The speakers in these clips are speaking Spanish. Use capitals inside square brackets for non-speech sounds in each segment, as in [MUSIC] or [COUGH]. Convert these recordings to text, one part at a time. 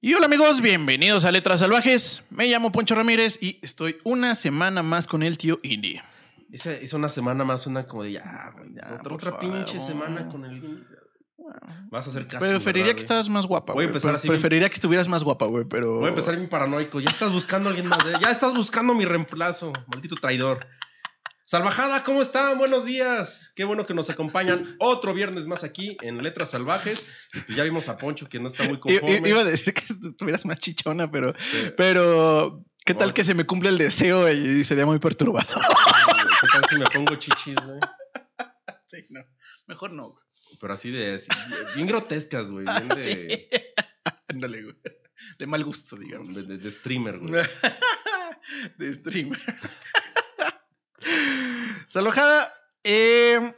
Y hola amigos, bienvenidos a Letras Salvajes. Me llamo Poncho Ramírez y estoy una semana más con el tío Indy. Esa es una semana más, una como de ya, güey, Ya, otra, por otra pinche semana con el. Vas a hacer casting. Preferiría ¿verdad, que güey? estuvieras más guapa. Voy a güey. empezar así bien- Preferiría que estuvieras más guapa, güey, pero. Voy a empezar bien paranoico. Ya estás buscando a alguien más. Ya estás buscando mi reemplazo. Maldito traidor. Salvajada, ¿cómo están? Buenos días. Qué bueno que nos acompañan otro viernes más aquí en Letras Salvajes. Ya vimos a Poncho que no está muy conforme. i- Iba a decir que [LAUGHS] estuvieras más chichona, pero. Sí. Pero. ¿Qué tal Bueno. que se me cumple el deseo y sería muy perturbado? ¿Qué tal si me pongo chichis, güey? Sí, no. Mejor no. Pero así de. así, bien grotescas, güey. Bien [LAUGHS] de, Sí. [LAUGHS] Ándale, güey. De mal gusto, digamos. de, de- de streamer, güey. de streamer. [LAUGHS] Salojada, eh,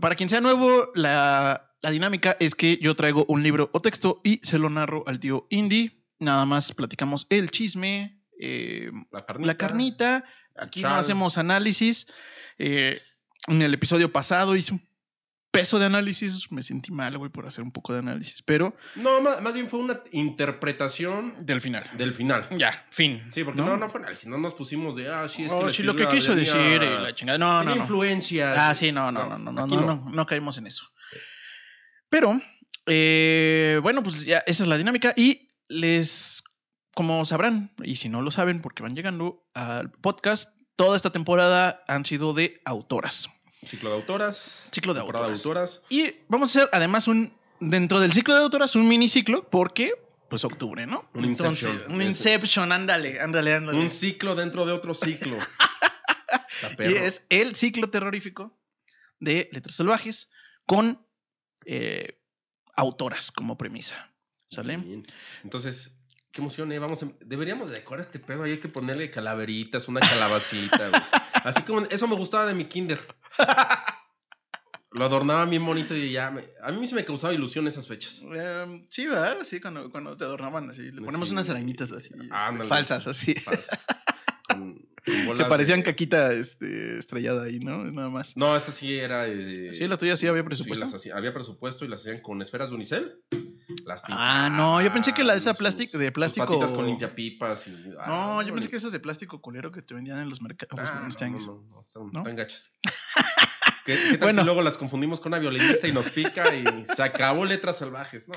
para quien sea nuevo, la, la dinámica es que yo traigo un libro o texto y se lo narro al tío Indy. Nada más platicamos el chisme, eh, La carnita. la carnita. Aquí no hacemos análisis. Eh, en el episodio pasado hice un peso de análisis. Me sentí mal, güey, por hacer un poco de análisis, pero No, más, más bien fue una interpretación del final. del final. Ya, fin. Sí, porque no, no, fue análisis, no nos pusimos de, ah, sí, es que Oh, la sí, lo que quiso tenía- decir y la chingada. No, no, no. influencia. Ah, sí, no, no, no, no, no, no, no, no caímos en eso. Pero, eh, bueno, pues ya esa es la dinámica y les, como sabrán, y si no lo saben porque van llegando al podcast, toda esta temporada han sido de autoras. Ciclo de autoras. Ciclo de temporada autoras. Y vamos a hacer además un, dentro del ciclo de autoras, un miniciclo porque, pues, octubre, ¿no? Un Inception. Un Inception, ándale, ándale, ándale. Un ciclo dentro de otro ciclo. [LAUGHS] Y es el ciclo terrorífico de Letras Salvajes con eh, autoras como premisa. ¿Sale? Bien. Entonces, qué emoción, ¿eh? Vamos a- deberíamos de decorar este pedo. ahí Hay que ponerle calaveritas, una calabacita. Así como eso me gustaba de mi kinder. Lo adornaba bien bonito y ya. me- a mí se me causaba ilusión esas fechas. Em, sí, ¿verdad? Sí, cuando, cuando te adornaban así. Le ponemos Sí. unas arañitas así. este, falsas, así. Falsas. Que parecían de- caquita este, estrellada ahí, ¿no? Nada más. No, esta sí era. eh, Sí, la tuya sí había presupuesto. hacía- había presupuesto y las hacían con esferas de unicel. Las Ah, no, yo pensé que la de esa plástico- de sus plástico- patitas con limpiapipas. Y, ah, no, yo pensé que esas de plástico culero que te vendían en los mercados. Ah, no, tianguis. no, no, no, están, ¿No? están gachas. [LAUGHS] ¿Qué, qué tal Bueno. si luego las confundimos con una violinista y nos pica y se acabó letras salvajes? No.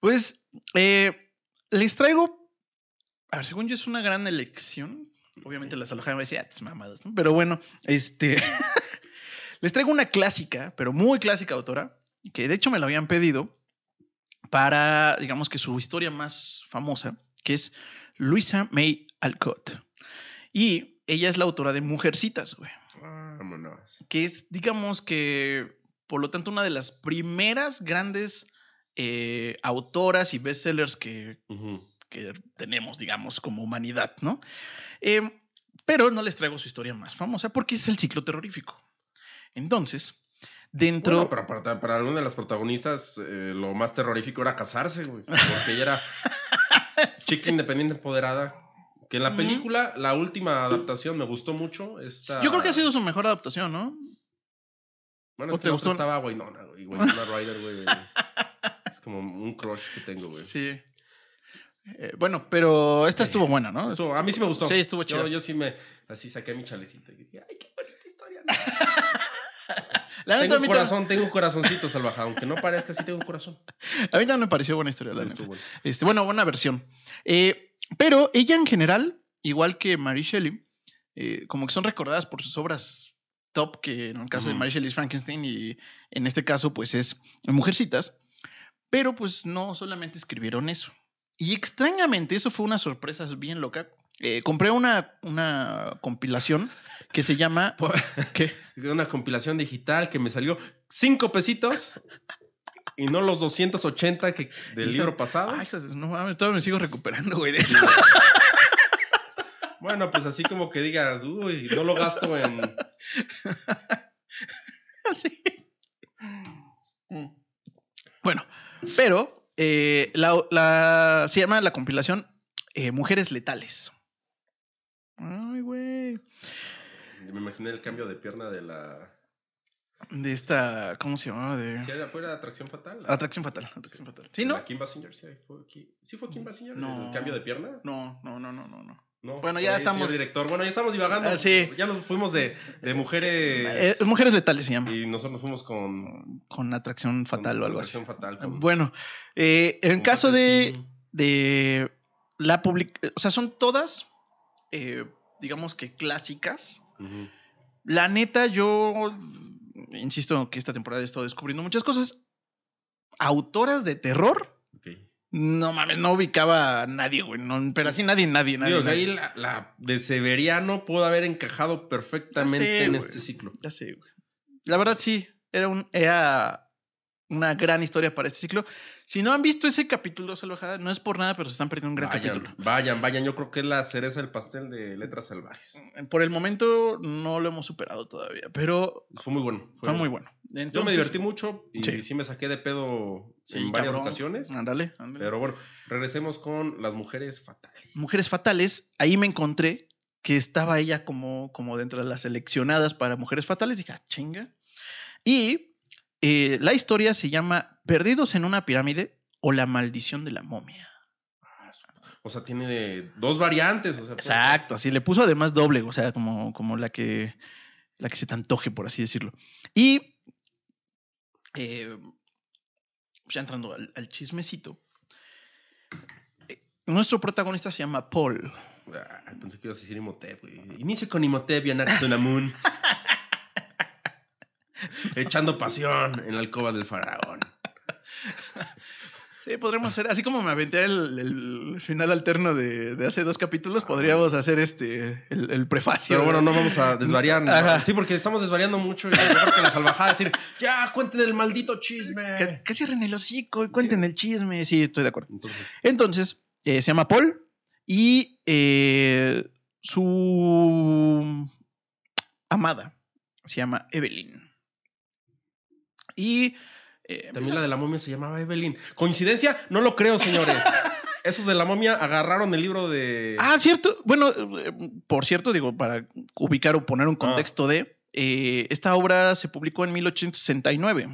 Pues eh, les traigo. A ver, según yo es una gran elección. Obviamente las alojadas me decían, "Ah, mamadas, ¿no? Pero bueno, este. [LAUGHS] les traigo una clásica, pero muy clásica autora, que de hecho me la habían pedido para, digamos que su historia más famosa, que es Luisa May Alcott. Y ella es la autora de Mujercitas, güey Vámonos. que es, digamos que, por lo tanto, una de las primeras grandes eh, autoras y bestsellers que. Que tenemos, digamos, como humanidad, ¿no? Eh, pero no les traigo su historia más famosa porque es el ciclo terrorífico. Entonces, dentro... Bueno, pero para, para alguna de las protagonistas, eh, lo más terrorífico era casarse, güey. Porque ella era [LAUGHS] chica independiente empoderada. Que en la película, la última adaptación me gustó mucho. Esta... Yo creo que ha sido su mejor adaptación, ¿no? Bueno, ¿O es te que la gustó? estaba Winona, güey. Winona Ryder, güey. [LAUGHS] Es como un crush que tengo, güey. Sí. Eh, bueno, pero esta estuvo buena, ¿no? Estuvo- a mí sí me gustó. Sí, estuvo Yo, chida. yo sí me, así saqué mi chalecita y dije, ay, qué bonita historia. [LAUGHS] La tengo a un mí corazón, tengo un corazoncito salvaje, aunque no parezca, sí tengo un corazón. A mí también me pareció buena historia, la neta. Bueno. Este, bueno, buena versión. Eh, pero ella en general, igual que Mary Shelley, eh, como que son recordadas por sus obras top, que en el caso de. Mary Shelley es Frankenstein y en este caso pues es Mujercitas, pero pues no solamente escribieron eso. Y extrañamente, eso fue una sorpresa bien loca. Eh, compré una, una compilación que se llama... [LAUGHS] ¿Qué? Una compilación digital que me salió cinco pesitos y no los 280 que, del Hijo- libro pasado. Ay, hijos, no mames, todavía me sigo recuperando, güey, de eso. [LAUGHS] Bueno, pues así como que digas, uy, no lo gasto en. [LAUGHS] Así. Bueno, pero eh, la, la- se llama la compilación eh, Mujeres Letales. Ay, güey. Me imaginé el cambio de pierna de la. de esta, ¿cómo se llamaba? De Si era fuera atracción fatal. Atracción Fatal. Atracción Fatal. ¿Sí, no? Kim Basinger, sí fue, aquí- ¿sí fue Kim Basinger? No. ¿El cambio de pierna? No, no, no, no, no, no. No. Bueno, ya estamos- director. Bueno, ya estamos divagando. Ah, sí. Ya nos fuimos de, de Eh, mujeres. Mujeres Letales se llama. y nosotros nos fuimos con. Con Atracción Fatal con o algo así. Atracción fatal. con- Bueno, eh, en el caso de, de la public... O sea, son todas, eh, digamos que clásicas. La neta, yo insisto que esta temporada he estado descubriendo muchas cosas. Autoras de terror. No mames, no ubicaba a nadie, güey. no, pero así nadie, nadie, nadie. Nadie. ahí la, la de Severiano pudo haber encajado perfectamente sé, en güey. este ciclo. Ya sé, güey. La verdad, sí. Era, un, era una gran historia para este ciclo. Si no han visto ese capítulo, Salvajada, no es por nada, pero se están perdiendo un gran Vayan, capítulo. vayan, vayan. Yo creo que es la cereza del pastel de Letras Salvajes. Por el momento no lo hemos superado todavía, pero Fue muy bueno. fue muy bueno. Yo me divertí mucho y Sí. sí, me saqué de pedo Sí, en varias cabrón. ocasiones. Ándale, ándale. Pero bueno, regresemos con las mujeres fatales. Mujeres Fatales, ahí me encontré que estaba ella como, como dentro de las seleccionadas para Mujeres Fatales. Dije, ah, chinga. Y eh, la historia se llama Perdidos en una pirámide o La maldición de la momia. O sea, tiene dos variantes. O sea, Exacto, así le puso además doble, o sea, como, como la que la que se te antoje, por así decirlo. Y eh, ya entrando al, al chismecito, eh, nuestro protagonista se llama Paul. Ah, pensé que ibas a decir Imhotep. güey. Inicia con Imhotep y Anaxunamun. [LAUGHS] Echando pasión en la alcoba del faraón. Sí, podríamos hacer, así como me aventé el, el final alterno de, de hace dos capítulos, podríamos hacer este, el, el prefacio. Pero bueno, no vamos a desvariar. Sí, porque estamos desvariando mucho. Y creo que la salvajada decir, ya, cuenten el maldito chisme. Que, que cierren el hocico y cuenten el chisme. Sí, estoy de acuerdo. Entonces, Entonces, eh, se llama Paul y eh, su amada se llama Evelyn. Y eh, también la de la momia se llamaba Evelyn. ¿Coincidencia? No lo creo, señores. [LAUGHS] Esos de la momia agarraron el libro de. Ah, cierto. Bueno, eh, por cierto, digo, para ubicar o poner un contexto de, eh, esta obra se publicó en 1869.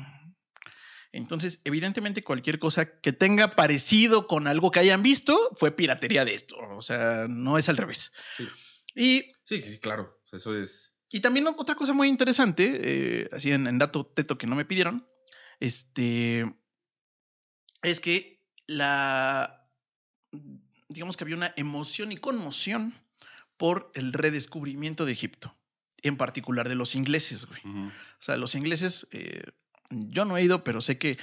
Entonces, evidentemente, cualquier cosa que tenga parecido con algo que hayan visto fue piratería de esto. O sea, no es al revés. Sí. Y, Sí, sí, claro. Eso es. Y también otra cosa muy interesante, eh, así en, en dato teto que no me pidieron, este, es que la, digamos que había una emoción y conmoción por el redescubrimiento de Egipto, en particular de los ingleses, güey. O sea, los ingleses, eh, yo no he ido, pero sé que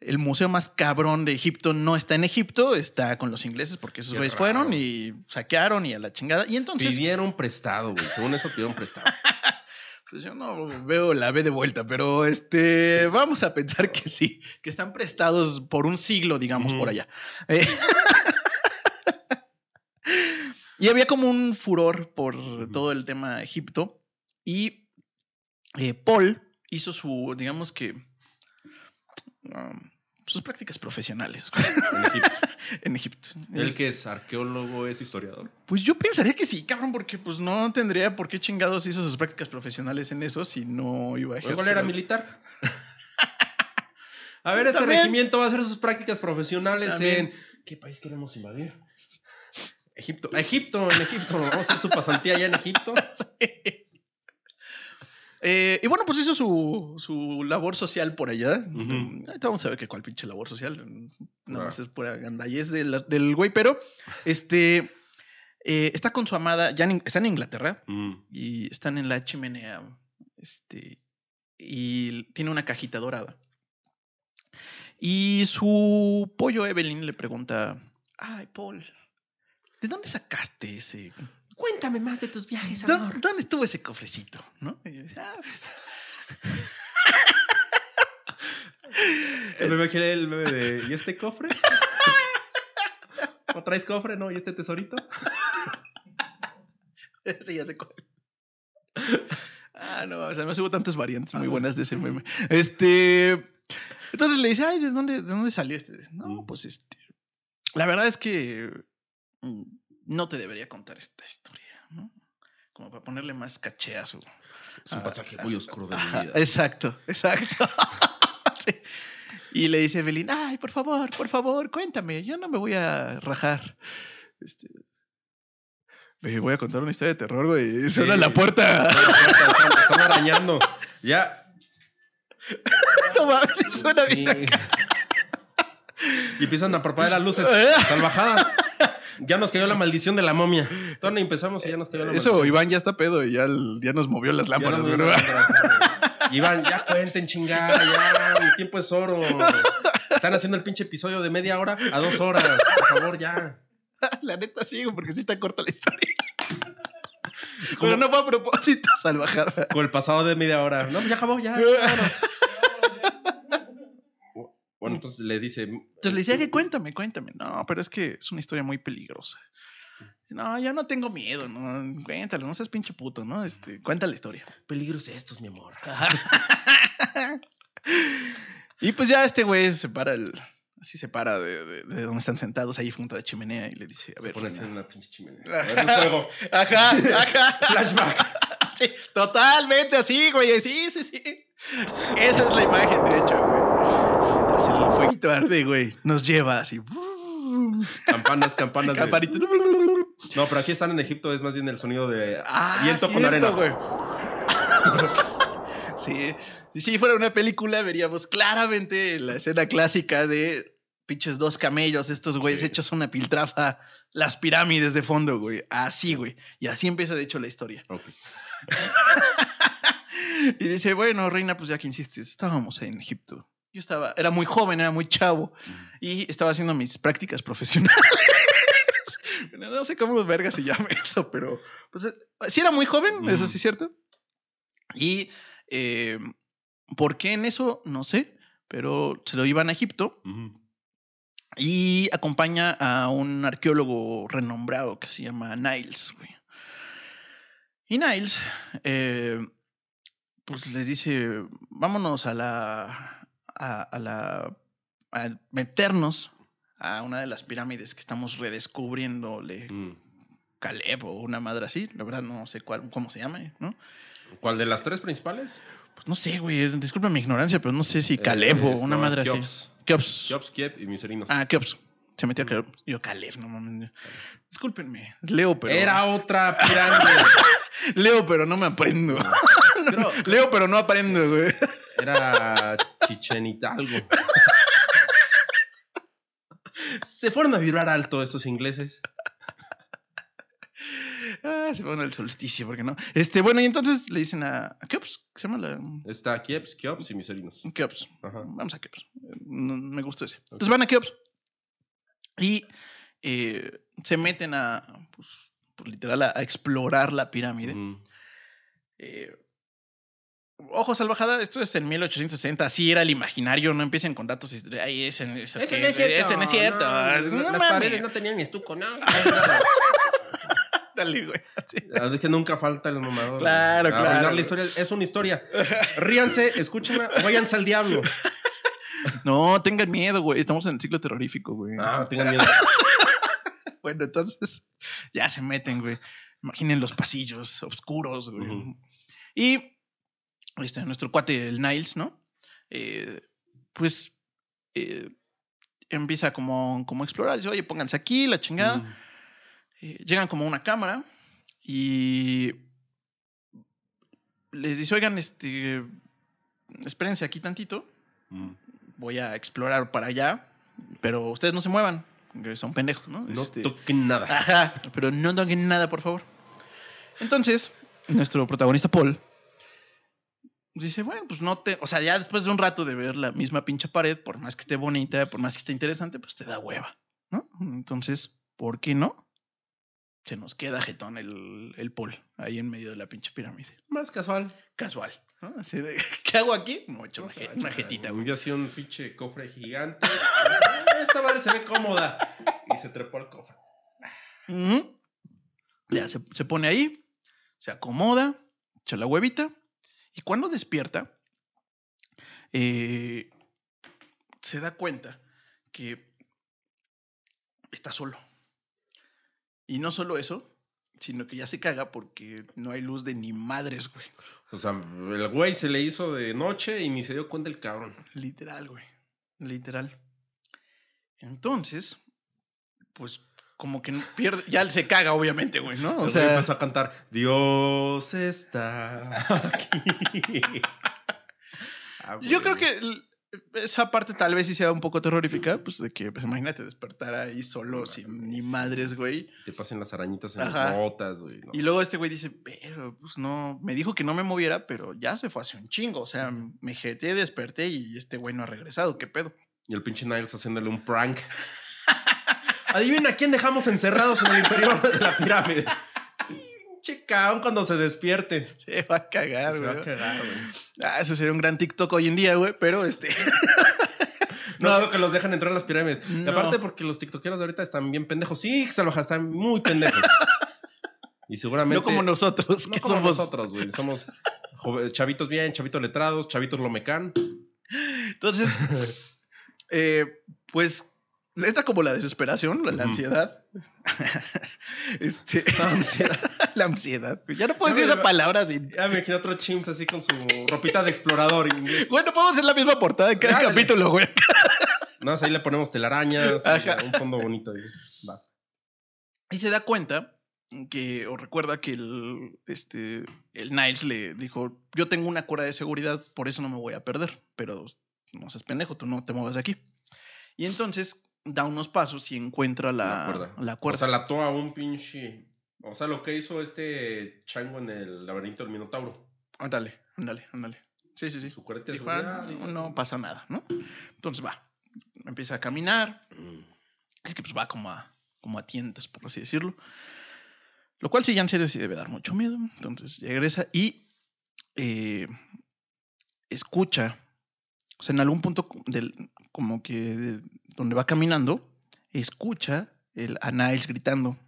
el museo más cabrón de Egipto no está en Egipto, está con los ingleses porque esos güeyes fueron y saquearon y a la chingada. Y entonces, Pidieron prestado, güey. Según eso pidieron prestado. [LAUGHS] pues yo no veo la B de vuelta, pero este, vamos a pensar que sí, que están prestados por un siglo, digamos, por allá. Eh, [LAUGHS] y había como un furor por todo el tema de Egipto y eh, Paul hizo su, digamos que, um, sus prácticas profesionales En [LAUGHS] Egipto. en Egipto. El que es arqueólogo es historiador. Pues yo pensaría que sí, cabrón, porque pues no tendría por qué chingados hizo sus prácticas profesionales en eso si no iba a ejercer. igual era militar. [LAUGHS] A ver, este También. regimiento va a hacer sus prácticas profesionales También. en. ¿Qué país queremos invadir? Egipto. Egipto, en Egipto. Vamos a hacer su pasantía allá en Egipto. [LAUGHS] Eh, y bueno, pues hizo su, su labor social por allá. Ahorita vamos a ver qué cuál pinche labor social. Nada Ah. más es pura gandallez de la- del güey, pero este eh, está con su amada, ya en- está en Inglaterra Mm. y están en la chimenea. Este, y tiene una cajita dorada. Y su pollo Evelyn le pregunta: Ay, Paul, ¿de dónde sacaste ese? Cuéntame más de tus viajes, ¿Dó- ¿Dónde estuvo ese cofrecito? ¿No? Y dice, "Ah, pues, El meme, que el meme de. ¿Y este cofre? ¿No traes cofre? ¿No? ¿Y este tesorito? [LAUGHS] sí, ya sé cuál. Ah, no, o sea, no hubo tantas variantes muy buenas de ese meme. Este. Entonces le dice, ay, ¿de dónde, de dónde salió este? No, pues este. La verdad es que mm, no te debería contar esta historia, ¿no? como para ponerle más caché a su. Es un a- pasaje a muy oscuro de mi vida. Exacto, exacto. [LAUGHS] Sí. Y le dice Evelyn, ay, por favor, por favor, cuéntame, yo no me voy a rajar. Este, me voy a contar una historia de terror, güey. Suena Sí. la puerta. Están, están arañando. Ya. [LAUGHS] no mames, sí suena bien. Sí. Y empiezan a parpadear las luces. [LAUGHS] Salvajada. Ya nos cayó la maldición de la momia. No empezamos y ya nos cayó la Eso, maldición. Iván ya está pedo y ya, ya nos movió las Ya lámparas, nos güey. Iván, ya cuenten, chingada, ya, mi tiempo es oro. Están haciendo el pinche episodio de media hora a dos horas. Por favor, ya. La neta sí, porque sí está corta la historia. Pero no fue a propósito, salvajada. Con el pasado de media hora. No, ya acabó, ya. vámonos. Entonces le dice. Entonces le decía que cuéntame, cuéntame. No, pero es que es una historia muy peligrosa. No, yo no tengo miedo, no, cuéntalo, no seas pinche puto, ¿no? Este, cuenta la historia. Peligros estos, mi amor. Y pues ya este güey se para el, así se para de, de- de donde están sentados ahí junto a la chimenea y le dice, a Se ver, pone en una pinche chimenea. A ver el juego. Ajá, ajá. Flashback. Sí, totalmente así, güey. Sí, sí, sí. Esa es la imagen, de hecho, güey. El fueguito arde, güey, nos lleva así. Campanas, campanas. de-. No, pero aquí están en Egipto, es más bien el sonido de Ah, viento con arena. güey. [LAUGHS] sí. Y si fuera una película, veríamos claramente la escena clásica de pinches dos camellos, estos güeyes Sí. hechos una piltrafa, las pirámides de fondo, güey. Así, güey. Y así empieza, de hecho, la historia. [LAUGHS] Y dice, bueno, reina, pues ya que insistes, estábamos en Egipto. Yo estaba, era muy joven, era muy chavo y estaba haciendo mis prácticas profesionales. [LAUGHS] No sé cómo verga se llama eso, pero pues eh, sí era muy joven, eso sí es cierto. Y eh, por qué en eso, no sé, pero se lo iban a Egipto y acompaña a un arqueólogo renombrado que se llama Niles, güey. Y Niles, eh, pues les dice, vámonos a la, a, a la, a meternos a una de las pirámides que estamos redescubriéndole, Mm. Caleb o una madre así, la verdad no sé cuál, cómo se llama, ¿no? ¿Cuál de las tres principales? Pues no sé, güey, disculpa mi ignorancia, pero no sé si Caleb o una no, madre así. Keops. Keops. Kiev y Miserinos. Ah, Keops. Se metió a Caleb. Yo, Caleb, no mames. Discúlpenme. Leo, pero. Era otra pirámide. [LAUGHS] Leo, pero no me aprendo. [LAUGHS] Creo- Leo, pero no aprendo, güey. Era Chichen Hidalgo. Se fueron a vibrar alto estos ingleses. Ah, se van al solsticio, ¿por qué no? Este, bueno, y entonces le dicen a, a Keops, ¿qué se llama la. Está Kieps, Keops y Miserinos. Keops. Ajá. Vamos a Keops. No, me gustó ese. Entonces van a Keops y eh, se meten a, pues, pues, literal, a, a explorar la pirámide. Mm. Eh, ojo, salvajada, esto es en 1860. Así era el imaginario. No empiecen con datos. hist- Ay, ese, ese- Ese que- no es cierto. ese no es cierto. No, No las paredes no tenían ni estuco, no. [LAUGHS] Dale, güey. así. Es que nunca falta el mamador. Claro, güey. Arruinar claro. la historia es una historia. Ríanse, escúchenla, váyanse al diablo. [LAUGHS] No, tengan miedo, güey. Estamos en el ciclo terrorífico, güey. Ah, tengan miedo. [LAUGHS] Bueno, entonces ya se meten, güey. Imaginen los pasillos oscuros, güey. Y este, nuestro cuate, el Niles, ¿no? Eh, pues eh, empieza como, como a explorar. Dice, oye, pónganse aquí, la chingada. Mm. Eh, llegan como a una cámara y les dice, oigan, este, espérense aquí tantito. Mm. Voy a explorar para allá, pero ustedes no se muevan, que son pendejos, ¿no? No Este, toquen nada. Ajá, pero no toquen nada, por favor. Entonces, nuestro protagonista Paul dice, bueno, pues no te, o sea, ya después de un rato de ver la misma pinche pared, por más que esté bonita, por más que esté interesante, pues te da hueva, ¿no? Entonces, ¿por qué no? Se nos queda jetón el, el Paul ahí en medio de la pinche pirámide. Más casual. Casual, ¿no? Así de, [LAUGHS] ¿qué hago aquí? Mucho, No una, je- una jetita, güey. Yo hacía un pinche cofre gigante. [LAUGHS] Esta madre se ve cómoda. Y se trepó al cofre. Ya se, se pone ahí, se acomoda, echa la huevita y cuando despierta, eh, se da cuenta que está solo. Y no solo eso, sino que ya se caga porque no hay luz de ni madres, güey. O sea, el güey se le hizo de noche y ni se dio cuenta el cabrón. Literal, güey. Literal. Entonces, pues como que pierde, ya se caga, obviamente, güey, ¿no? O sea, empezó a cantar Dios está aquí. [LAUGHS] Ah, yo creo que esa parte tal vez sí sea un poco terrorífica, pues de que, pues imagínate despertar ahí solo, sin ni madres, güey. te pasen las arañitas en Ajá. las botas, güey. ¿no? Y luego este güey dice, pero pues no, me dijo que no me moviera, pero ya se fue hace un chingo. O sea, me jeté, desperté y este güey no ha regresado. ¿Qué pedo? Y el pinche Niles haciéndole un prank. [LAUGHS] Adivina quién dejamos encerrados en el interior de la pirámide. Cabrón cuando se despierte. Se va a cagar, Se güey. va a cagar, güey. Ah, eso sería un gran TikTok hoy en día, güey, pero este. [LAUGHS] No, No. creo que los dejan entrar a las pirámides. No. aparte porque los tiktokeros de ahorita están bien pendejos. Sí, salvajes, están muy pendejos. [LAUGHS] y seguramente... no como nosotros, No que como somos. nosotros, güey. Somos chavitos bien, chavitos letrados, chavitos lomecan. Entonces, eh, pues entra como la desesperación, la, ansiedad. [LAUGHS] este, La ansiedad. [LAUGHS] la ansiedad. Ya no puedo Ya decir me- esa palabra sin. Ya me imagino otro chimps así con su ropita de explorador inglés. Bueno, podemos hacer la misma portada en cada capítulo, güey. [LAUGHS] Nada más ahí le ponemos telarañas, Ajá. un fondo bonito. ahí. Va. Y se da cuenta que, o recuerda que el, este, el Niles le dijo: Yo tengo una cuerda de seguridad, por eso no me voy a perder, pero no seas pendejo, tú no te muevas de aquí. Y entonces da unos pasos y encuentra la, La cuerda. la cuerda. O sea, la ató a un pinche. O sea, lo que hizo este chango en el laberinto del Minotauro. Ándale, ándale, ándale. Sí, sí, sí. Su cuerda Dijo, "Ah, no, pasa nada, ¿no? Entonces va, empieza a caminar. Mm. Es que pues va como a, como a tientas, por así decirlo. Lo cual sí, ya en serio sí debe dar mucho miedo. Entonces regresa y eh, escucha. O sea, en algún punto del, como que donde va caminando, escucha el, a Niles gritando.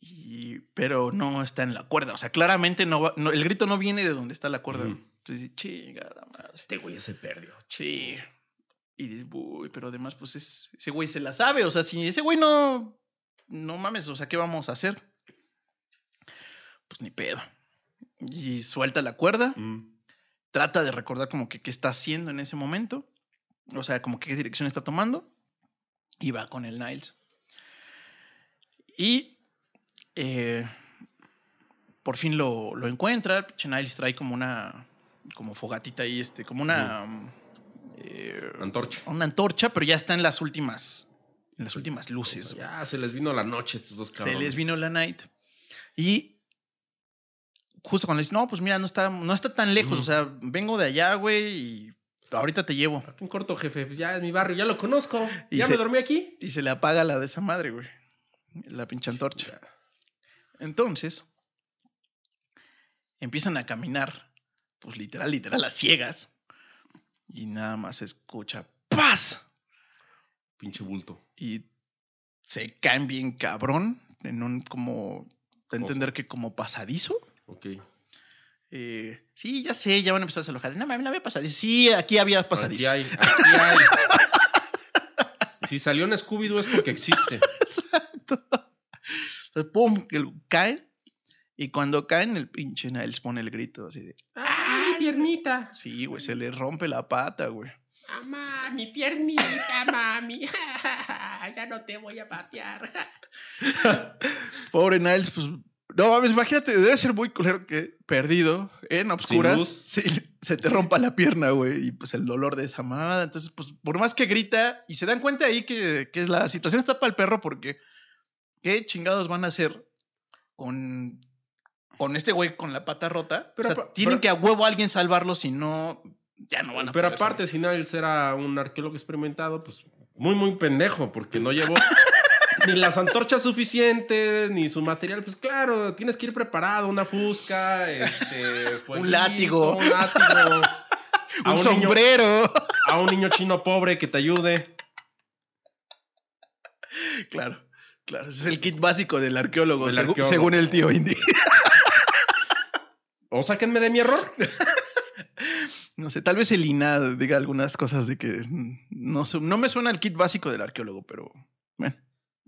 Y, pero no está en la cuerda. O sea, claramente no, va- no- el grito no viene de donde está la cuerda. Ujú. Entonces dice, chingada madre. Este güey se perdió. Sí. Y dices, uy, pero además, pues es, ese güey se la sabe. O sea, si ese güey no. No mames, o sea, ¿qué vamos a hacer? Pues ni pedo. Y suelta la cuerda, Mm. trata de recordar como que qué está haciendo en ese momento. O sea, como qué dirección está tomando. Y va con el Niles. Y eh, por fin lo, lo encuentra. Niles trae como una. Como fogatita ahí, este, como una. eh, Antorcha. una antorcha, pero ya está en las últimas. En las últimas luces. Ya se les vino la noche estos dos cabrones. Se les vino la night. Y justo cuando le dice, no, pues mira, no está, no está tan lejos. O sea, vengo de allá, güey, y ahorita te llevo. En corto, jefe. Pues ya es mi barrio, ya lo conozco. Y ya se- me dormí aquí. Y se le apaga la de esa madre, güey. La pinche antorcha. Entonces, empiezan a caminar, pues literal, literal, a ciegas. Y nada más se escucha ¡paz! Pinche bulto. Y se caen bien cabrón en un como... de entender que como pasadizo. Ok. Eh, sí, ya sé, ya van a empezar a alojar. No mames, no había pasadizo. Sí, aquí había pasadizo. Aquí hay. Aquí hay. [LAUGHS] si salió en Scooby-Doo es porque existe. Exacto. Entonces, pum, que caen. Y cuando caen, el pinche Niles pone el grito así de. ¡Ah, mi piernita! Sí, güey, se le rompe la pata, güey. ¡Mamá, mi piernita, mami! [LAUGHS] ya no te voy a patear. [LAUGHS] Pobre Niles, pues. No mames, imagínate, debe ser muy culero que perdido en obscuras. [LAUGHS] sí, se te rompa la pierna, güey. Y pues el dolor de esa mamada. Entonces, pues, por más que grita, y se dan cuenta ahí que, que la situación está para el perro, porque ¿qué chingados van a hacer con, con este güey con la pata rota? Pero o sea, tienen pero- que a huevo a alguien salvarlo, si no, ya no van a Pero poder aparte, si Niles era un arqueólogo experimentado, pues muy, muy pendejo, porque no llevó [LAUGHS] ni las antorchas suficientes, ni su material. Pues claro, tienes que ir preparado, una fusca, este, [LAUGHS] fueguito, látigo. Un látigo. [LAUGHS] a un, niño- sombrero. a un niño chino pobre que te ayude. claro, claro. Ese es el kit básico del arqueólogo, Del segu- arqueólogo. según el tío Indy. [LAUGHS] O sáquenme de mi error. No sé, tal vez el INAD diga algunas cosas de que no, no me suena el kit básico del arqueólogo, pero bueno,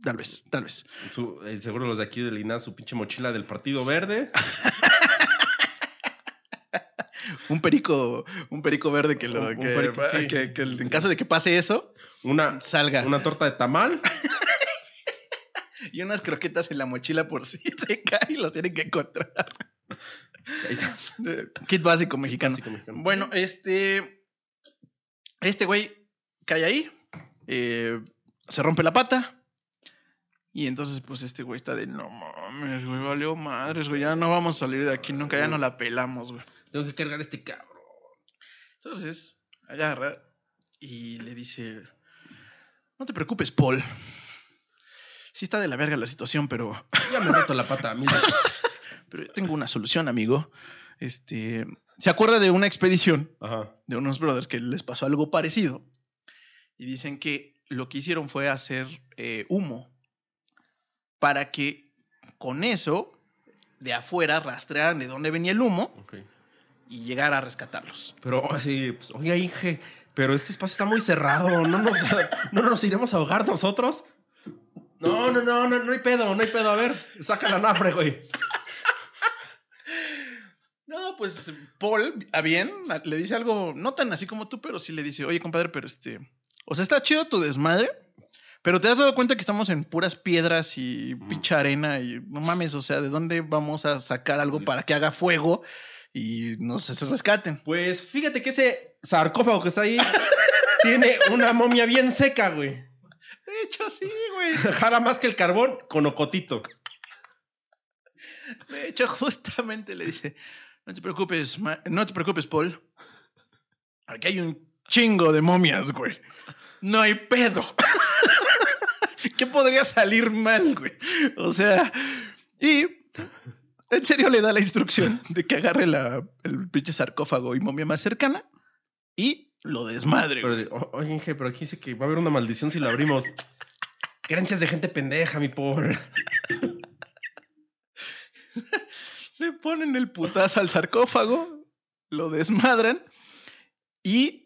Tal vez, tal vez. Su- eh, seguro los de aquí de Lina, su pinche mochila del Partido Verde. [LAUGHS] Un perico, un perico verde que lo Un- un que, perico, sí. que- que en caso de que pase eso, Una, salga. una torta de tamal. [LAUGHS] Y unas croquetas en la mochila por si [LAUGHS] se cae y los tienen que encontrar. Kit básico mexicano. Básico mexicano. Bueno, este. Este güey cae ahí. eh, se rompe la pata. Y entonces, pues, este güey está de no mames, güey, valió madres, güey. Ya no vamos a salir de aquí nunca, ya no la pelamos, güey. Tengo que cargar este cabrón. Entonces, agarra y le dice: No te preocupes, Paul. Sí está de la verga la situación, pero [LAUGHS] Ya me he roto la pata mil veces. pero yo tengo una solución, amigo. Este, ¿se acuerda de una expedición Ajá. de unos brothers que les pasó algo parecido? Y dicen que lo que hicieron fue hacer eh, humo para que con eso de afuera rastrearan de dónde venía el humo y llegara a rescatarlos. Pero así, pues, oiga, Inge, pero este espacio está muy cerrado. ¿No nos, no nos iremos a ahogar nosotros? No, no, no, no, no hay pedo, no hay pedo. A ver, saca la nafre, güey. No, pues Paul, a bien, le dice algo, no tan así como tú, pero sí le dice, oye, compadre, pero este, o sea, está chido tu desmadre, pero te has dado cuenta que estamos en puras piedras y picha arena y no mames, o sea, ¿de dónde vamos a sacar algo para que haga fuego y nos se rescaten? Pues fíjate que ese sarcófago que está ahí [LAUGHS] tiene una momia bien seca, güey. De hecho, sí, güey. [LAUGHS] Jala más que el carbón con ocotito. De hecho, justamente le dice, no te preocupes, no te preocupes, Paul. Aquí hay un chingo de momias, güey. No hay pedo. [LAUGHS] [LAUGHS] ¿Qué podría salir mal, güey? O sea, y en serio le da la instrucción de que agarre la, el pinche sarcófago y momia más cercana y lo desmadre. Pero, o- oye, pero aquí dice que va a haber una maldición si lo abrimos. Creencias de gente pendeja, mi por. [LAUGHS] Le ponen el putazo al sarcófago, lo desmadran y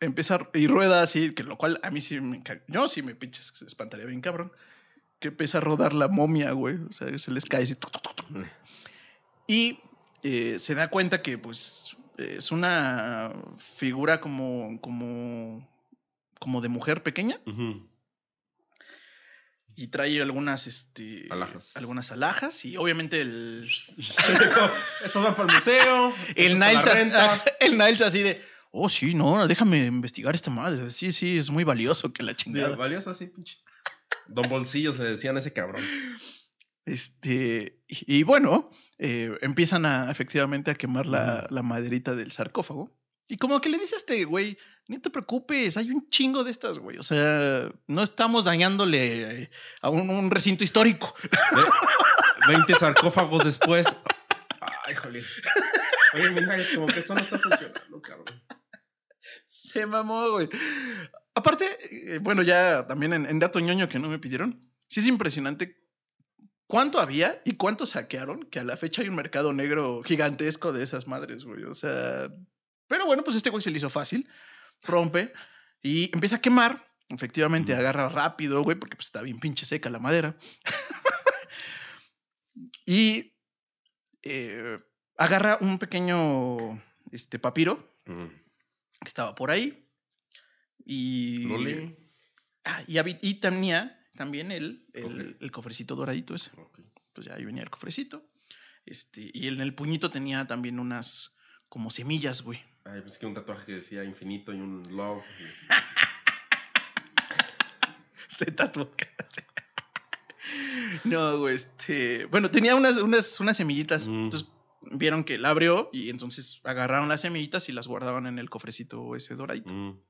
empieza y rueda así, que lo cual a mí sí me yo sí me pinches espantaría bien cabrón, que empieza a rodar la momia, güey, o sea, se les cae así. Y eh, se da cuenta que pues es una figura como como como de mujer pequeña y trae algunas este Alhajas. algunas alhajas y obviamente el Estos van para el museo. El Niles, [LAUGHS] el Niles así de, oh sí, no, déjame investigar esta madre. Sí, sí, es muy valioso que la Sí, chingada. valioso así, pinche. Don Bolsillos le decían a ese cabrón. Este, y, y bueno, eh, empiezan a efectivamente a quemar la, la maderita del sarcófago. Y como que le dice a este güey, no te preocupes, hay un chingo de estas, güey. O sea, no estamos dañándole eh, a un, un recinto histórico. Ve- 20 sarcófagos después. Ay, jolín. Oye, mi Niles, como que esto no está funcionando, cabrón. Se mamó, güey. Aparte, eh, bueno, ya también en, en dato ñoño que no me pidieron, sí es impresionante cuánto había y cuánto saquearon, que a la fecha hay un mercado negro gigantesco de esas madres, güey. O sea, pero bueno, pues este güey se le hizo fácil, rompe y empieza a quemar. Efectivamente, agarra rápido, güey, porque pues está bien pinche seca la madera. [LAUGHS] y eh, agarra un pequeño este, papiro que estaba por ahí. Y. Loli. Ah, y, y tenía también el, el, Cofre. el cofrecito doradito ese. Ok. Pues ya ahí venía el cofrecito. Este, y en el puñito tenía también unas como semillas, güey. Ay, pensé que un tatuaje que decía infinito y un love. [LAUGHS] Se tatuó. [LAUGHS] no, güey, este. Bueno, tenía unas, unas, unas semillitas. Mm. Entonces vieron que la abrió y entonces agarraron las semillitas y las guardaban en el cofrecito ese doradito. Mm.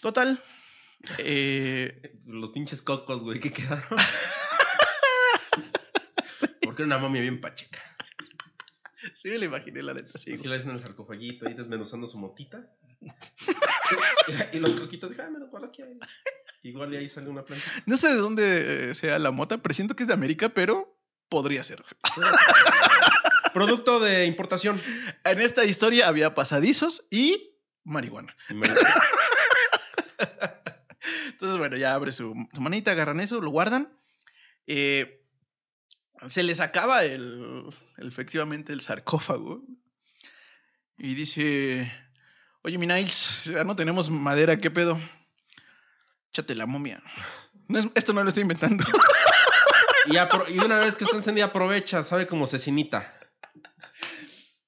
Total. eh, [LAUGHS] Los pinches cocos, güey, que quedaron. [LAUGHS] Porque era una momia bien pacheca. sí, me lo imaginé la neta, sí. Güey. la ves en el sarcofaguito ahí desmenuzando su motita. [LAUGHS] y los coquitos, dije, ay, me lo guardo aquí. Igual y ahí sale una planta. No sé de dónde eh, sea la mota, pero siento que es de América, pero podría ser. [LAUGHS] Producto de importación. En esta historia había pasadizos y marihuana. [LAUGHS] Entonces, bueno, ya abre su, su manita, agarran eso, lo guardan. Eh, se les acaba el, efectivamente el sarcófago. Y dice, oye, mi Niles, ya no tenemos madera, ¿qué pedo? Échate la momia. No es- esto no lo estoy inventando. [LAUGHS] Y, una vez que está encendida, aprovecha, sabe como cecinita.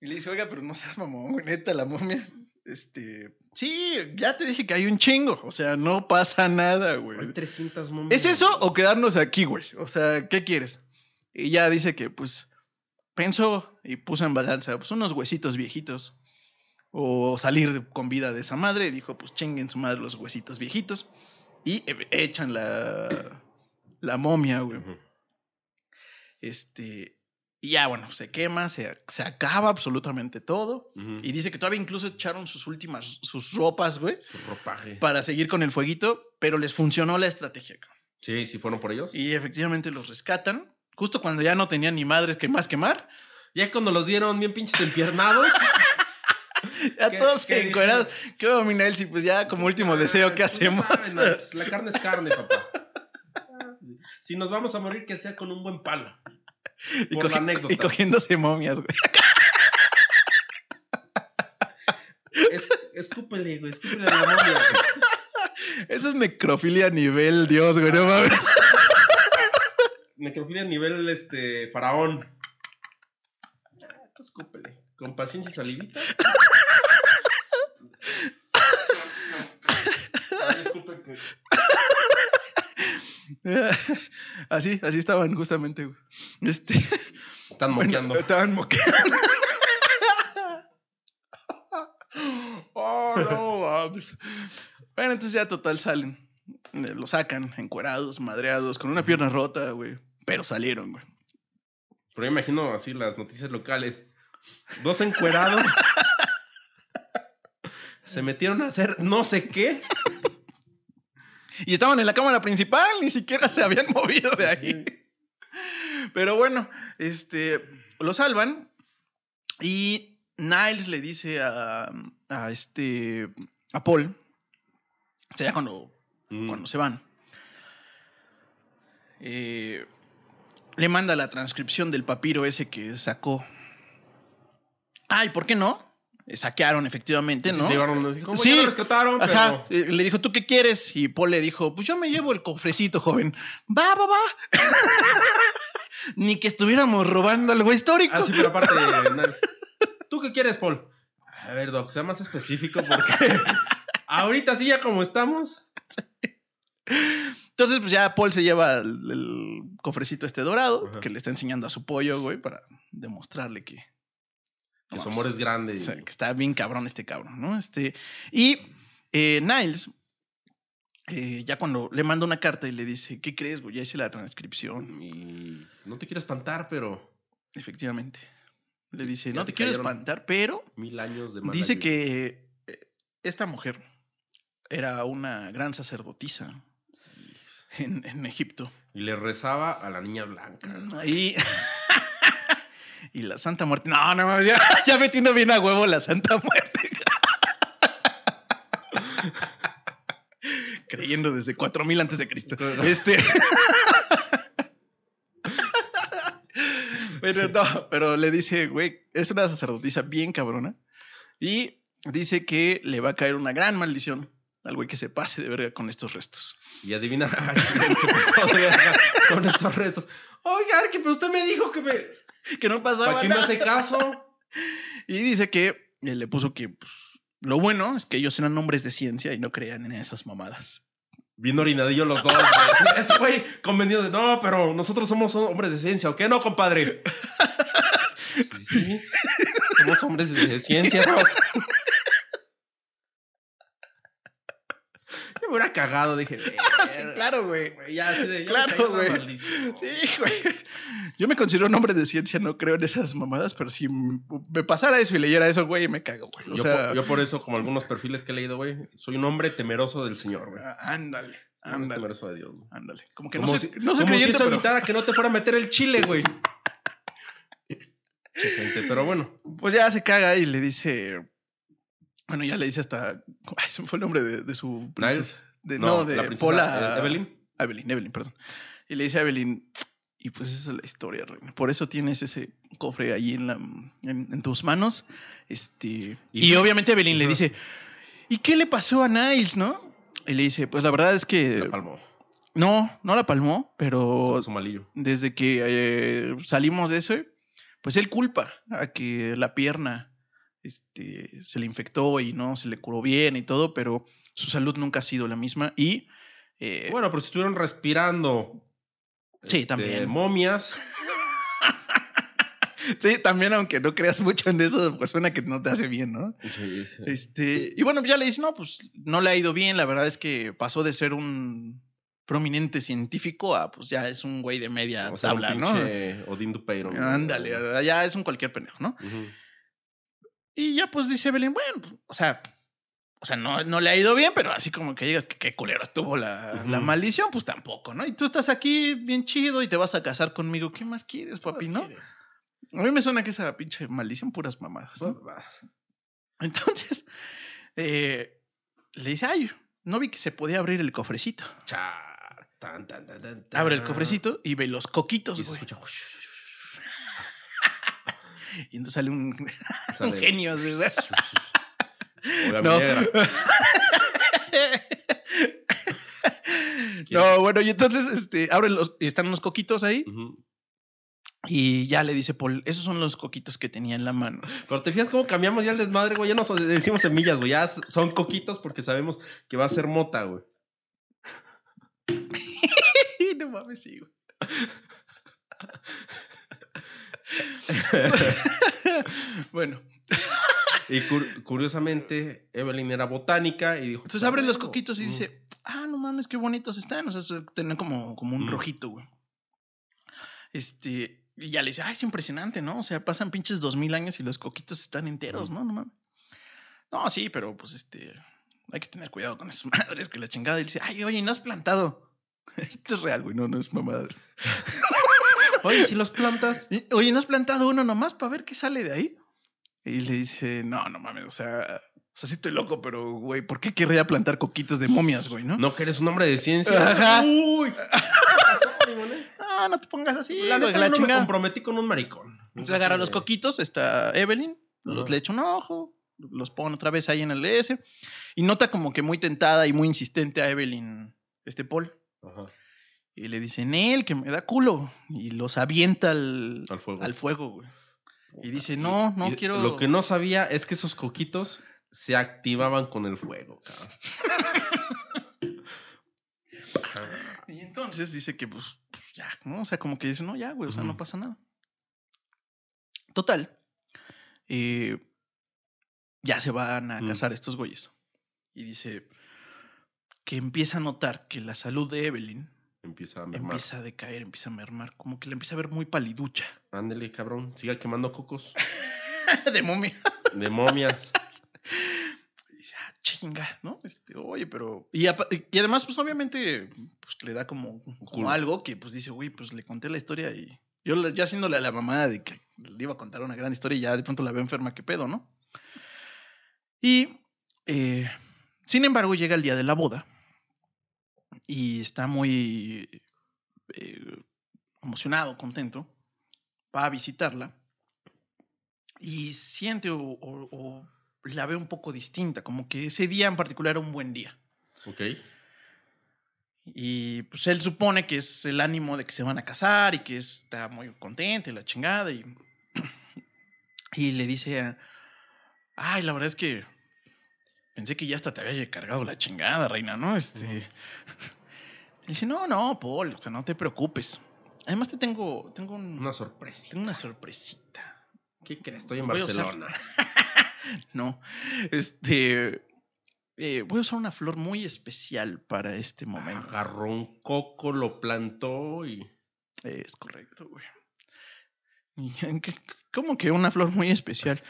Y le dice, oiga, pero no seas mamón, neta, la momia. Este, sí, ya te dije que hay un chingo. O sea, no pasa nada, güey. Hay 300 momias. ¿Es eso o quedarnos aquí, güey? O sea, ¿qué quieres? Y ya dice que, pues, pensó y puso en balanza, pues, unos huesitos viejitos. O salir con vida de esa madre. Y dijo, pues, chinguen su madre los huesitos viejitos. Y e- echan la, la momia, güey. Este, y ya, bueno, se quema, se, se acaba absolutamente todo. Y dice que todavía incluso echaron sus últimas, sus ropas, güey, Su ropaje. para seguir con el fueguito, pero les funcionó la estrategia. cabrón. Sí, sí fueron por ellos. Y efectivamente los rescatan, justo cuando ya no tenían ni madres que más quemar. Ya cuando los vieron bien pinches empiernados. [LAUGHS] Ya ¿Qué- todos qué encuerados. ¿Qué va, mi Nelsi? Pues ya como último deseo, ¿qué hacemos? no, pues la carne es carne, papá. Si nos vamos a morir, que sea con un buen palo. [LAUGHS] y, Por la anécdota. y cogiéndose momias, güey. [LAUGHS] Es, escúpele, güey, escúpele a la momia. [LAUGHS] Eso es necrofilia a nivel Dios, güey, no mames. Necrofilia a nivel este faraón. Ah, tú escúpele. Con paciencia salivita. Ay, disculpe que- [LAUGHS] Así, así estaban justamente, güey. Este. [LAUGHS] Están Bueno, moqueando. estaban moqueando. [LAUGHS] oh, no, mames. Bueno, entonces ya total salen. Eh, Lo sacan encuerados, madreados, con una pierna rota, güey. Pero salieron, güey. Pero yo imagino así las noticias locales. Dos encuerados. se metieron a hacer no sé qué. Y estaban en la cámara principal, ni siquiera se habían [LAUGHS] movido de ahí. Pero bueno, este, lo salvan y Niles le dice a, a este, a Paul, o sea, ya cuando, Mm. cuando se van, eh, le manda la transcripción del papiro ese que sacó. Ay, ¿por qué no? Eh, Saquearon efectivamente, Sí, ¿no? se llevaron, dijo, Sí. lo rescataron, Ajá. pero Eh, Le dijo, ¿tú qué quieres? Y Paul le dijo, pues yo me llevo el cofrecito, joven. Va, va, va. [LAUGHS] Ni que estuviéramos robando algo histórico. así pero aparte, [LAUGHS] ¿tú qué quieres, Paul? A ver, Doc, sea más específico porque [LAUGHS] ahorita sí ya como estamos. Entonces, pues ya Paul se lleva el, el cofrecito este dorado, Ajá. que le está enseñando a su pollo, güey, para demostrarle que, Que su amor es grande. o sea, que está bien cabrón este cabrón, ¿no? Este, y eh, Niles, eh, ya cuando le manda una carta y le dice, ¿qué crees, güey? Ya hice la transcripción. Y no te quiero espantar, pero Efectivamente. Le dice, no te quiero espantar, pero mil años de Dice que eh, esta mujer era una gran sacerdotisa en, en Egipto. Y le rezaba a la niña blanca. Ahí. [LAUGHS] y la Santa Muerte. No, no, mames, ya, [LAUGHS] ya metiendo bien a huevo la Santa Muerte. [LAUGHS] Creyendo desde 4000 antes de Cristo. Este. [LAUGHS] pero no, pero le dice, güey, es una sacerdotisa bien cabrona. Y dice que le va a caer una gran maldición al güey que se pase de verga con estos restos. Y adivina, se pasó de verga con estos restos. Oiga, Arqui, pero usted me dijo que me. [LAUGHS] Que no pasaba ¿Para qué me hace caso? [LAUGHS] Y dice que eh, le puso que pues, lo bueno es que ellos eran hombres de ciencia y no creían en esas mamadas. Bien orinadillo los dos. güey. [LAUGHS] Ese güey convenido de no, pero nosotros somos hombres de ciencia, ¿o qué no, compadre? Sí, sí. Somos hombres de ciencia, ¿no? Me hubiera cagado, dije. [LAUGHS] sí, claro, güey. güey, Ya, así de. Claro, güey. Sí, güey. Yo me considero un hombre de ciencia, no creo en esas mamadas, pero si me pasara eso y leyera eso, güey, me cago, güey. O yo, sea, por, yo por eso, como algunos perfiles que he leído, güey, soy un hombre temeroso del Señor, güey. ah, ándale, ándale, temeroso de Dios, güey. ándale. Como que Como no si, soy, no soy como si creyente, eso pero evitara que no te fuera a meter el chile, güey. [LAUGHS] Che, gente, pero bueno. pues ya se caga y le dice Bueno, ya le dice hasta. [LAUGHS] Ay, fue el nombre de, de su princesa. De, no, de la princesa, eh, Evelyn. Evelyn, Evelyn, perdón. Y le dice a Evelyn, y pues esa es la historia, reina. Por eso tienes ese cofre ahí en, la, en, en tus manos. Este, y, Y- obviamente Evelyn le dice, ¿y qué le pasó a Niles, no? Y le dice, pues la verdad es que... La palmó. No, no la palmó, pero Su, desde que eh, salimos de eso, pues él culpa a que la pierna este, se le infectó y no se le curó bien y todo, pero su salud nunca ha sido la misma y... eh, Bueno, pero si estuvieron respirando. este, Sí, también. Momias. [LAUGHS] Sí, también, aunque no creas mucho en eso, pues suena que no te hace bien, ¿no? Sí, sí. Este, y bueno, ya le dice, no, pues no le ha ido bien. La verdad es que pasó de ser un prominente científico a, pues ya es un güey de media O sea, un tabla, ¿no? Odín Dupeiro. Ándale, ya es un cualquier pendejo, ¿no? Ujú. Y ya pues dice Belén, bueno, pues, o sea, o sea, no, no le ha ido bien, pero así como que digas que qué culero estuvo la, la maldición, pues tampoco, ¿no? Y tú estás aquí bien chido y te vas a casar conmigo. ¿Qué más quieres, papi, ¿Qué no? quieres? A mí me suena que esa pinche maldición puras mamadas. Entonces, eh, le dice, ay, no vi que se podía abrir el cofrecito. Cha, tan, tan, tan. Abre el cofrecito y ve los coquitos, Y se escucha. Y entonces sale un, [LAUGHS] Sale- un genio [LAUGHS] No. [LAUGHS] No, bueno, y entonces este, abren los, y están unos coquitos ahí y ya le dice Paul, esos son los coquitos que tenía en la mano. Pero te fijas cómo cambiamos ya el desmadre, güey. Ya no decimos semillas, güey. Ya son coquitos porque sabemos que va a ser mota, güey. no mames, sí, güey. [LAUGHS] bueno, Y cur- curiosamente, Evelyn era botánica y dijo. entonces "Ah, abre los bueno". coquitos y Mm. dice, ah, no mames, qué bonitos están. O sea, se- tienen como, como un Mm. rojito, güey. Este, y ya le dice, ah, es impresionante, ¿no? O sea, pasan pinches dos mil años y los coquitos están enteros, Mm. ¿no? No mames. No, sí, pero pues este, hay que tener cuidado con esas [LAUGHS] madres que la chingada. Y le dice, ay, oye, no has plantado. [LAUGHS] Esto es real, güey, no, no es mamada. Oye, si los plantas. Oye, ¿no has plantado uno nomás para ver qué sale de ahí? Y le dice, no, no mames, o sea, o sea, sí estoy loco, pero, güey, ¿por qué querría plantar coquitos de momias, güey, no? No, que eres un hombre de ciencia. Ajá. Uy. [LAUGHS] No, no te pongas así. La neta, la no me comprometí con un maricón. Se agarra los coquitos, está Evelyn, los, le echa un ojo, los pone otra vez ahí en el DS y nota como que muy tentada y muy insistente a Evelyn, este Paul. Ajá. Y le dice, Nel, que me da culo. Y los avienta al, Al fuego. al fuego, güey. Y dice, no, no Y quiero. Lo que no sabía es que esos coquitos se activaban con el fuego, cabrón. [LAUGHS] Y entonces dice que, pues, pues, ya, ¿no? O sea, como que dice, no, ya, güey, o sea, no pasa nada. Total. eh, ya se van a Mm. casar estos güeyes. Y dice que empieza a notar que la salud de Evelyn Empieza a mermar. empieza a decaer, empieza a mermar, como que le empieza a ver muy paliducha. Ándele, cabrón. Siga quemando cocos. [LAUGHS] de momia. De momias. [LAUGHS] Y dice, ah, chinga, ¿no? Este, oye, pero. Y, además, pues obviamente, pues le da como, como algo que pues dice, güey, pues le conté la historia y. Yo ya haciéndole a la mamada de que le iba a contar una gran historia y ya de pronto la veo enferma, qué pedo, ¿no? Y. eh, sin embargo, llega el día de la boda y está muy eh, emocionado, contento, va a visitarla y siente o, o- o la ve un poco distinta, como que ese día en particular era un buen día. Ok. Y pues él supone que es el ánimo de que se van a casar y que está muy contenta y la chingada. Y, [CLEARS THROAT] y le dice, a, ay, la verdad es que pensé que ya hasta te había cargado la chingada, reina, ¿no? Este. [LAUGHS] Dice, no, no, Paul, o sea, no te preocupes. Además te tengo, tengo, un- Una sorpresa. tengo una sorpresita. ¿Qué crees? Estoy en Barcelona. [LAUGHS] No, este. eh, voy a usar una flor muy especial para este momento. Agarró un coco, lo plantó y. Es correcto, güey. Y, ¿qué- ¿Cómo que una flor muy especial?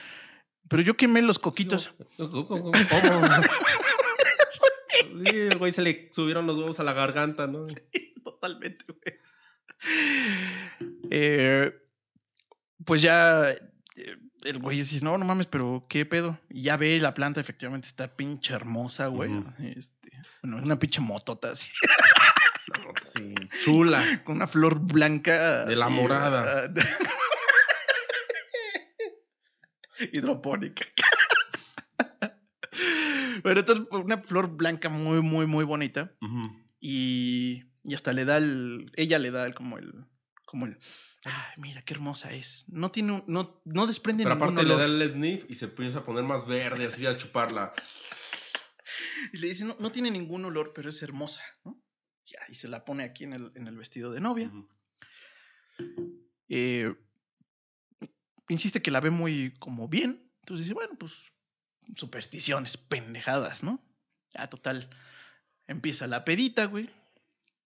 Pero yo quemé los coquitos. ¿Cómo? [LAUGHS] Sí, el güey se le subieron los huevos a la garganta, ¿no? Totalmente, güey. Eh, pues ya eh, el güey dice, no, no mames, pero qué pedo. Y ya ve la planta, efectivamente está pinche hermosa, güey. Este, bueno, es una pinche motota así, [LAUGHS] sí, chula. con una flor blanca. De la así, morada. [LAUGHS] Hidropónica. [LAUGHS] Pero entonces, una flor blanca muy, muy, muy bonita. Y, y hasta le da el. Ella le da el, como el. Como el. Ay, mira qué hermosa es. No tiene un- no, no desprende Pero aparte le olor. da el sniff y se empieza a poner más verde, así a chuparla. Y le dice, no, no tiene ningún olor, pero es hermosa, ¿no? Ya, y se la pone aquí en el, en el vestido de novia. Eh, insiste que la ve muy como bien. Entonces dice, bueno, pues supersticiones, pendejadas, ¿no? Ya, total. Empieza la pedita, güey.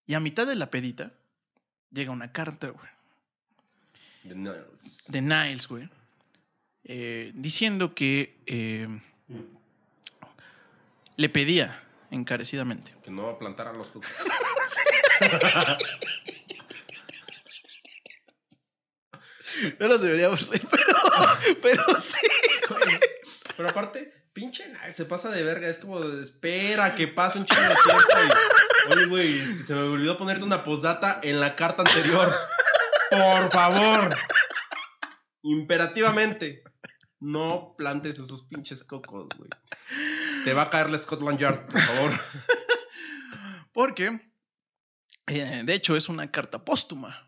Y a mitad de la pedita llega una carta, güey. De Niles, güey. eh, diciendo que eh, le pedía encarecidamente. Que no va a plantar a los cocos. [LAUGHS] [LAUGHS] No nos deberíamos reír, pero, [LAUGHS] pero sí. Pero aparte, pinche se pasa de verga. Es como, de, espera que pase un chingo de tiempo. y, Oye, güey, este, se me olvidó ponerte una postdata en la carta anterior. Por favor. Imperativamente. No plantes esos pinches cocos, güey. Te va a caer la Scotland Yard, por favor. [LAUGHS] Porque, eh, de hecho, es una carta póstuma.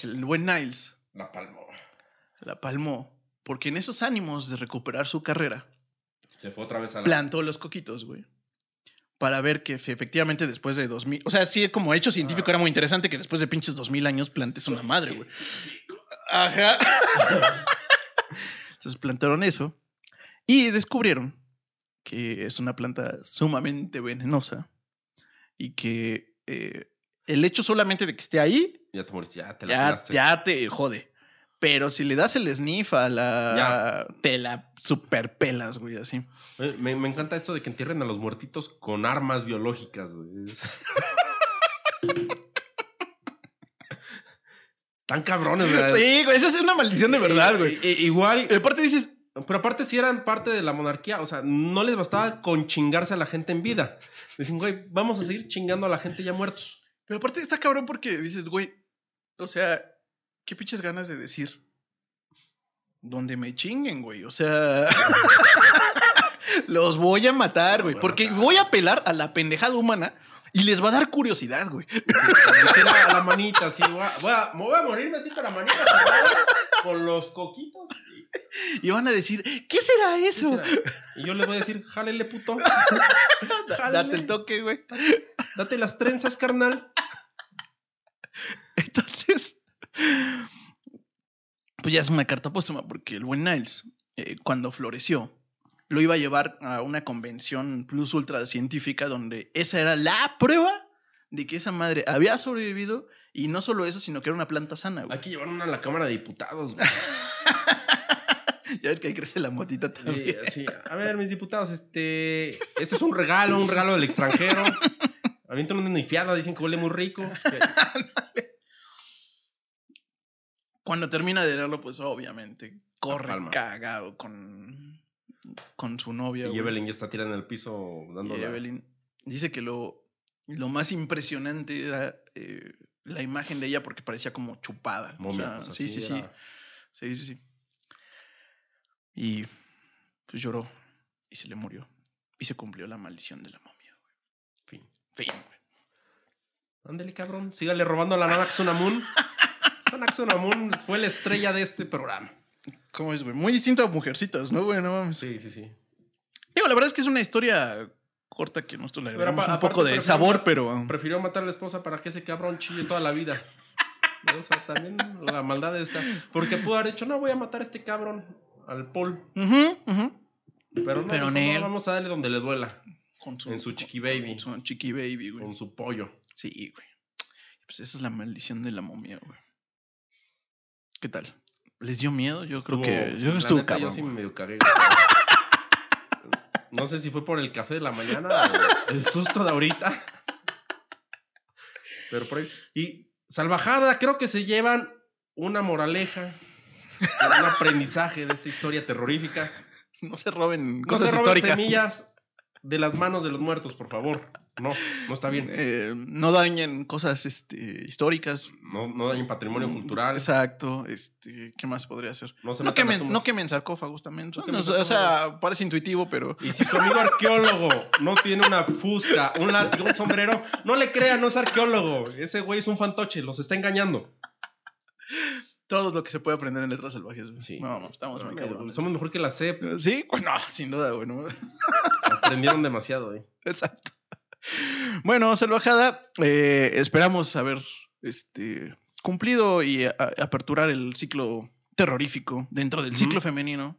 Porque el buen Niles La palmó. la palmó. Porque en esos ánimos de recuperar su carrera, Se fue otra vez a la. plantó los coquitos, güey. Para ver que fe- efectivamente después de 2000. O sea, sí, como hecho científico era muy interesante que después de pinches 2000 años plantes una madre, güey. [LAUGHS] Ajá. [LAUGHS] Entonces plantaron eso y descubrieron que es una planta sumamente venenosa y que eh, el hecho solamente de que esté ahí Ya te moriste, ya te la ya, ya te jode. Pero si le das el sniff a la. Te la superpelas, güey, así. Me, me encanta esto de que entierren a los muertitos con armas biológicas, güey. [LAUGHS] Tan cabrones, güey. Sí, güey, esa es una maldición de verdad, güey. I- i- igual, Y aparte dices, pero aparte si eran parte de la monarquía, o sea, no les bastaba con chingarse a la gente en vida. Dicen, güey, vamos a seguir chingando a la gente ya muertos. Pero aparte está cabrón porque dices, güey, o sea, qué pinches ganas de decir. Donde me chinguen, güey. O sea, [LAUGHS] los voy a matar, güey. Porque voy a apelar a la pendejada humana y les va a dar curiosidad, güey. A la manita así, voy a, voy a- me voy a morirme así con la manita con los coquitos. Y van a decir, ¿qué será ¿Qué eso? será? Y yo les voy a decir, jálele, puto. Jálele. [LAUGHS] Date el toque, güey. Date las trenzas, carnal. [LAUGHS] Entonces, pues ya es una carta póstuma, porque el buen Niles, eh, cuando floreció, lo iba a llevar a una convención plus ultra científica donde esa era la prueba de que esa madre había sobrevivido y no solo eso, sino que era una planta sana, güey. Hay que a la Cámara de Diputados. güey. [LAUGHS] Ya ves que ahí crece la motita Sí, también. sí. A ver, mis diputados, este. Este es un regalo, un regalo del extranjero. [LAUGHS] Avientan una nifiada, dicen que huele muy rico. Cuando termina de leerlo, pues obviamente corre cagado con, con su novia. Y güey. Evelyn ya está tirada en el piso dando Y Evelyn dice que lo, lo más impresionante era eh, la imagen de ella porque parecía como chupada. O momia. sea, pues, sí, sí, sí, sí. Sí, sí. Y pues lloró y se le murió. Y se cumplió la maldición de la momia. güey. Fin. Fin, güey. Ándale, cabrón. Sígale robando a la nana [LAUGHS] Xunamun. Sana Xunamun fue la estrella de este programa. ¿Cómo es, güey? Muy distinto a Mujercitas, ¿no, güey? No mames. Sí, sí, sí. Digo, la verdad es que es una historia corta que nosotros le agregamos un poco de sabor, pero... Prefirió matar a la esposa para que ese cabrón chille toda la vida. [LAUGHS] O sea, también la maldad está. Porque pudo haber dicho, no voy a matar a este cabrón, al Paul. Ujú, ujú. Pero no, Pero dijo, en no, él. vamos a darle donde le duela. Con su, En su chiqui baby. Con su chiqui baby, güey. Con su pollo. Sí, güey. Pues esa es la maldición de la momia, güey. ¿Qué tal? ¿Les dio miedo? Yo creo que. Yo sí, neta, cabrón. Yo sí me cagué. [LAUGHS] No sé si fue por el café de la mañana o el susto de ahorita. Pero por ahí. Y salvajada, creo que se llevan una moraleja un aprendizaje de esta historia terrorífica. [LAUGHS] No se roben No cosas se roben históricas. semillas de las manos de los muertos, por favor. No, no está bien. Eh, no dañen cosas este, históricas. No, no dañen patrimonio cultural. Exacto. Este, ¿Qué más podría ser? No se No, quemen, no quemen sarcófagos también. No o sea, o sea, parece intuitivo, pero Y si su amigo arqueólogo no tiene una fusca, un látigo, un sombrero, no le crean, no es arqueólogo. Ese güey es un fantoche, los está engañando. todo lo que se puede aprender en letras salvajes. güey. Sí. No, no, estamos. Somos mejor que la CEP. Sí, bueno, [LAUGHS] sin duda, bueno. Aprendieron demasiado, eh. [LAUGHS] Exacto. Bueno, salvajada, eh, esperamos haber este, cumplido y a- aperturar el ciclo terrorífico dentro del ciclo femenino.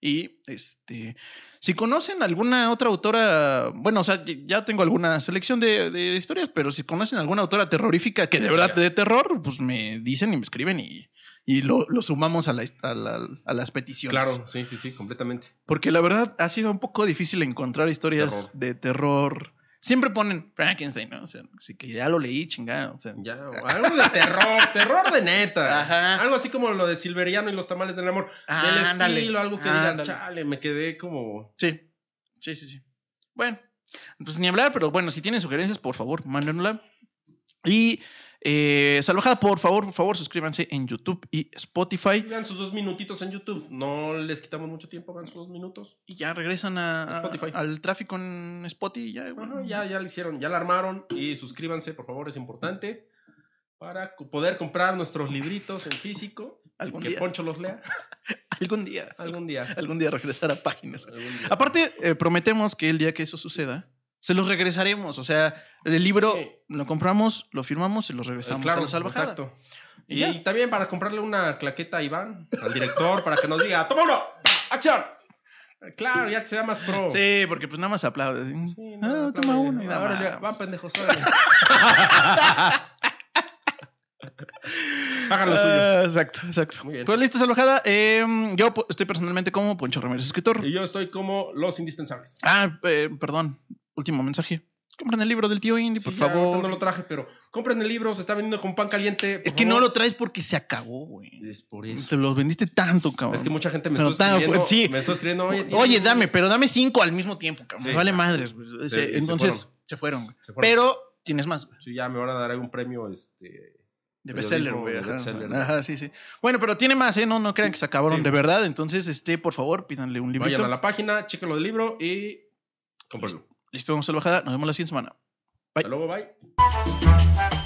Y este, si conocen alguna otra autora, bueno, o sea, ya tengo alguna selección de, de historias, pero si conocen alguna autora terrorífica que de verdad de terror, pues me dicen y me escriben y, y lo, lo sumamos a, la- a la- a las peticiones. Claro, sí, sí, sí, completamente. Porque la verdad ha sido un poco difícil encontrar historias Terror. de terror. Siempre ponen Frankenstein, ¿no? O sea, así que ya lo leí, chingado. O sea, Ya, algo de terror, terror de neta. Ajá. Algo así como lo de Silveriano y los tamales del amor. Ah, del ándale, estilo, algo que digas, ándale. chale, me quedé como. sí, sí, sí, sí. Bueno, pues ni hablar, pero bueno, si tienen sugerencias, por favor, mándenla. Y eh, Salvajada, por favor, por favor, suscríbanse en YouTube y Spotify. Vean sus dos minutitos en YouTube. No les quitamos mucho tiempo, vean sus dos minutos. Y ya regresan a, a- Spotify. al tráfico en Spotify. Ya, Bueno, ya, ya lo hicieron, ya la armaron. Y suscríbanse, por favor, es importante. Para poder comprar nuestros libritos en físico. Algún que día. Poncho los lea [LAUGHS] algún día, algún día. algún día regresar a páginas. Día. Aparte, eh, prometemos que el día que eso suceda, se los regresaremos. O sea, el libro Sí. lo compramos, lo firmamos y lo regresamos claro, a la exacto. Y también para comprarle una claqueta a Iván, al director, para que nos diga, ¡toma uno! ¡Acción! Claro, ya que sea más pro. Sí, porque pues nada más aplaude. Sí, ah, no, toma aplaude. uno y Ahora nada ya, más. va, pendejos. [LAUGHS] Hagan lo suyo. Ah, exacto, exacto. Muy bien. Pues listo, salvajada. Eh, yo po- estoy personalmente como Poncho Ramírez, escritor. Y yo estoy como los indispensables. Ah, eh, perdón. Último mensaje. Compren el libro del tío Indy, Sí, por ya, favor. No lo traje, pero compren el libro, se está vendiendo con pan caliente. es que no lo traes porque se acabó, güey. Es por eso. Te los vendiste tanto, cabrón. Es que mucha gente me Pero está escribiendo. sí. Me está escribiendo, oye, tío, Oye, dame, pero dame cinco al mismo tiempo, cabrón. Sí, Me vale ya. madres, güey. Entonces, fueron. se fueron. güey. Se fueron. Pero tienes más, güey. Sí, ya me van a dar algún premio, este. De bestseller, güey. Ajá. Ajá, sí, sí. Bueno, pero tiene más, ¿eh? No, no crean que se acabaron Sí. de verdad. Entonces, este, por favor, pídanle un librito. Vayan a la página, chequen lo del libro y cómprenlo. Listo, vamos a la. Nos vemos la siguiente semana. Bye. Hasta luego, bye.